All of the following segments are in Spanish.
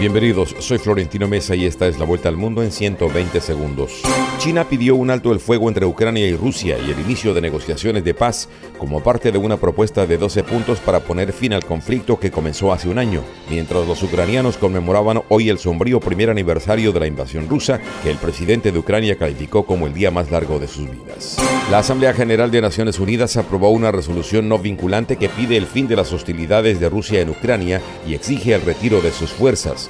Bienvenidos, soy Florentino Mesa y esta es la vuelta al mundo en 120 segundos. China pidió un alto el fuego entre Ucrania y Rusia y el inicio de negociaciones de paz como parte de una propuesta de 12 puntos para poner fin al conflicto que comenzó hace un año, mientras los ucranianos conmemoraban hoy el sombrío primer aniversario de la invasión rusa que el presidente de Ucrania calificó como el día más largo de sus vidas. La Asamblea General de Naciones Unidas aprobó una resolución no vinculante que pide el fin de las hostilidades de Rusia en Ucrania y exige el retiro de sus fuerzas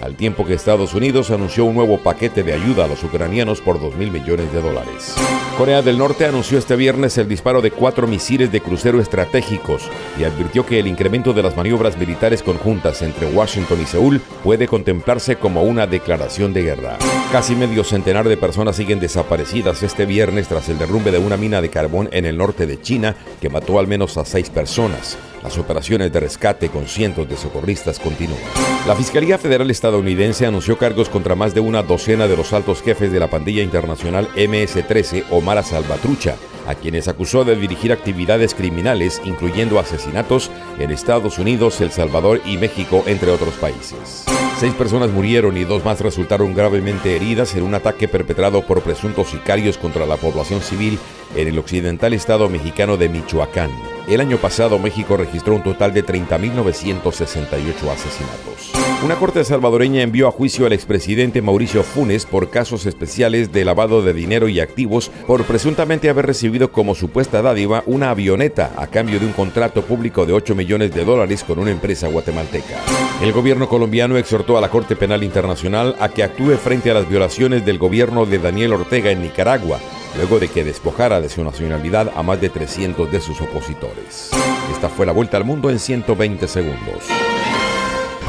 al tiempo que Estados Unidos anunció un nuevo paquete de ayuda a los ucranianos por 2 mil millones de dólares. Corea del Norte anunció este viernes el disparo de cuatro misiles de crucero estratégicos y advirtió que el incremento de las maniobras militares conjuntas entre Washington y Seúl puede contemplarse como una declaración de guerra. Casi medio centenar de personas siguen desaparecidas este viernes tras el derrumbe de una mina de carbón en el norte de China que mató al menos a seis personas. Las operaciones de rescate con cientos de socorristas continúan. La Fiscalía Federal estadounidense anunció cargos contra más de una docena de los altos jefes de la pandilla internacional MS-13 o Mara Salvatrucha, a quienes acusó de dirigir actividades criminales, incluyendo asesinatos en Estados Unidos, El Salvador y México, entre otros países. Seis personas murieron y dos más resultaron gravemente heridas en un ataque perpetrado por presuntos sicarios contra la población civil en el occidental estado mexicano de Michoacán. El año pasado México registró un total de 30.968 asesinatos. Una corte salvadoreña envió a juicio al expresidente Mauricio Funes por casos especiales de lavado de dinero y activos por presuntamente haber recibido como supuesta dádiva una avioneta a cambio de un contrato público de 8 millones de dólares con una empresa guatemalteca. El gobierno colombiano exhortó a la Corte Penal Internacional a que actúe frente a las violaciones del gobierno de Daniel Ortega en Nicaragua luego de que despojara de su nacionalidad a más de 300 de sus opositores. Esta fue la vuelta al mundo en 120 segundos.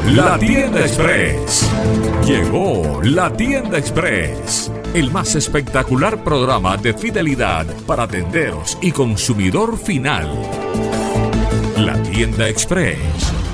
La tienda express. Llegó la tienda express. El más espectacular programa de fidelidad para tenderos y consumidor final. La tienda express